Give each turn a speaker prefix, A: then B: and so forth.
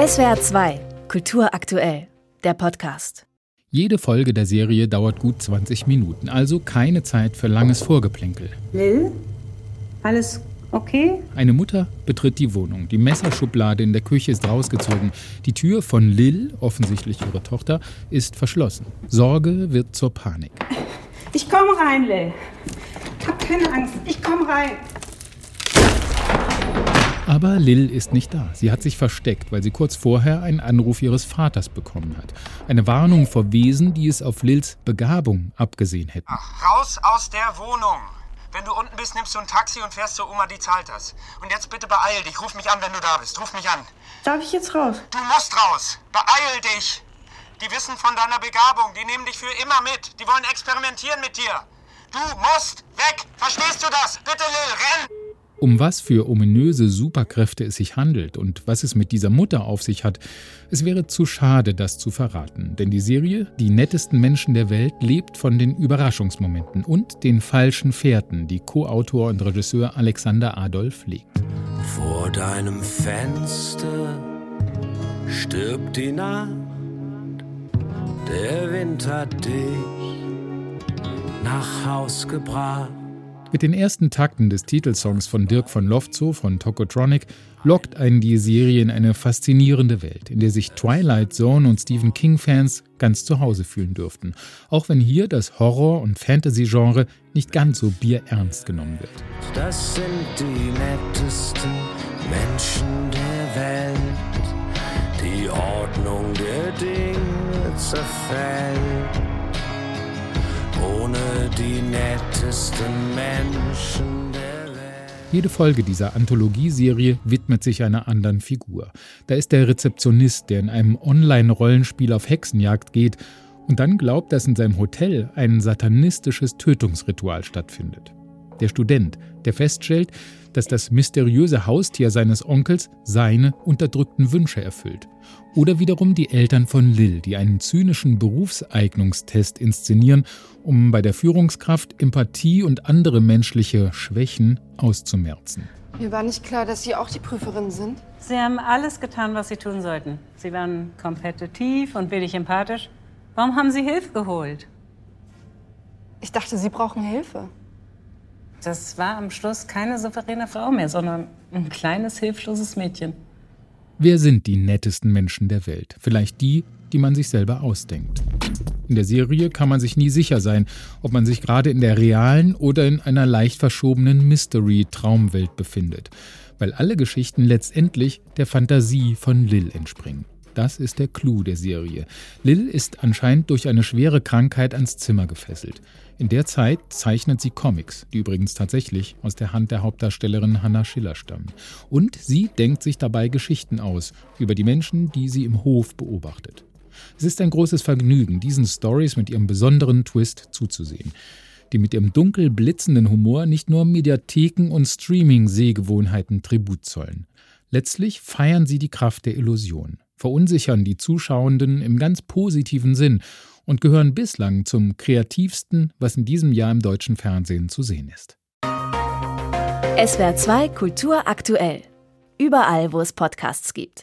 A: SWR 2, Kultur aktuell, der Podcast.
B: Jede Folge der Serie dauert gut 20 Minuten, also keine Zeit für langes Vorgeplänkel.
C: Lil, alles okay?
B: Eine Mutter betritt die Wohnung. Die Messerschublade in der Küche ist rausgezogen. Die Tür von Lil, offensichtlich ihre Tochter, ist verschlossen. Sorge wird zur Panik.
C: Ich komme rein, Lil. Hab keine Angst, ich komme rein.
B: Aber Lil ist nicht da. Sie hat sich versteckt, weil sie kurz vorher einen Anruf ihres Vaters bekommen hat. Eine Warnung vor Wesen, die es auf Lils Begabung abgesehen hätten.
D: Ach, raus aus der Wohnung! Wenn du unten bist, nimmst du ein Taxi und fährst zur Oma, die zahlt das. Und jetzt bitte beeil dich. Ruf mich an, wenn du da bist. Ruf mich an.
C: Darf ich jetzt raus?
D: Du musst raus. Beeil dich. Die wissen von deiner Begabung. Die nehmen dich für immer mit. Die wollen experimentieren mit dir. Du musst weg. Verstehst du das? Bitte, Lil, renn!
B: Um was für ominöse Superkräfte es sich handelt und was es mit dieser Mutter auf sich hat, es wäre zu schade, das zu verraten. Denn die Serie Die nettesten Menschen der Welt lebt von den Überraschungsmomenten und den falschen Fährten, die Co-Autor und Regisseur Alexander Adolf legt.
E: Vor deinem Fenster stirbt die Nacht, der Wind hat dich nach Haus gebracht.
B: Mit den ersten Takten des Titelsongs von Dirk von Lofzow von Tokotronic lockt einen die Serie in eine faszinierende Welt, in der sich Twilight Zone und Stephen King-Fans ganz zu Hause fühlen dürften, auch wenn hier das Horror- und Fantasy-Genre nicht ganz so bierernst genommen wird.
E: Das sind die nettesten Menschen der Welt. Die Ordnung der Dinge zerfällt
B: Jede Folge dieser Anthologieserie widmet sich einer anderen Figur. Da ist der Rezeptionist, der in einem Online-Rollenspiel auf Hexenjagd geht und dann glaubt, dass in seinem Hotel ein satanistisches Tötungsritual stattfindet. Der Student, der feststellt, dass das mysteriöse Haustier seines Onkels seine unterdrückten Wünsche erfüllt. Oder wiederum die Eltern von Lil, die einen zynischen Berufseignungstest inszenieren, um bei der Führungskraft Empathie und andere menschliche Schwächen auszumerzen.
F: Mir war nicht klar, dass Sie auch die Prüferin sind.
G: Sie haben alles getan, was Sie tun sollten. Sie waren kompetitiv und wenig empathisch. Warum haben Sie Hilfe geholt?
F: Ich dachte, Sie brauchen Hilfe.
G: Das war am Schluss keine souveräne Frau mehr, sondern ein kleines, hilfloses Mädchen.
B: Wer sind die nettesten Menschen der Welt? Vielleicht die, die man sich selber ausdenkt. In der Serie kann man sich nie sicher sein, ob man sich gerade in der realen oder in einer leicht verschobenen Mystery-Traumwelt befindet, weil alle Geschichten letztendlich der Fantasie von Lil entspringen. Das ist der Clou der Serie. Lil ist anscheinend durch eine schwere Krankheit ans Zimmer gefesselt. In der Zeit zeichnet sie Comics, die übrigens tatsächlich aus der Hand der Hauptdarstellerin Hannah Schiller stammen. Und sie denkt sich dabei Geschichten aus über die Menschen, die sie im Hof beobachtet. Es ist ein großes Vergnügen, diesen Stories mit ihrem besonderen Twist zuzusehen, die mit ihrem dunkel blitzenden Humor nicht nur Mediatheken und Streaming-Sehgewohnheiten Tribut zollen. Letztlich feiern sie die Kraft der Illusion verunsichern die Zuschauenden im ganz positiven Sinn und gehören bislang zum kreativsten, was in diesem Jahr im deutschen Fernsehen zu sehen ist.
A: SWR 2 Kultur aktuell. Überall, wo es Podcasts gibt.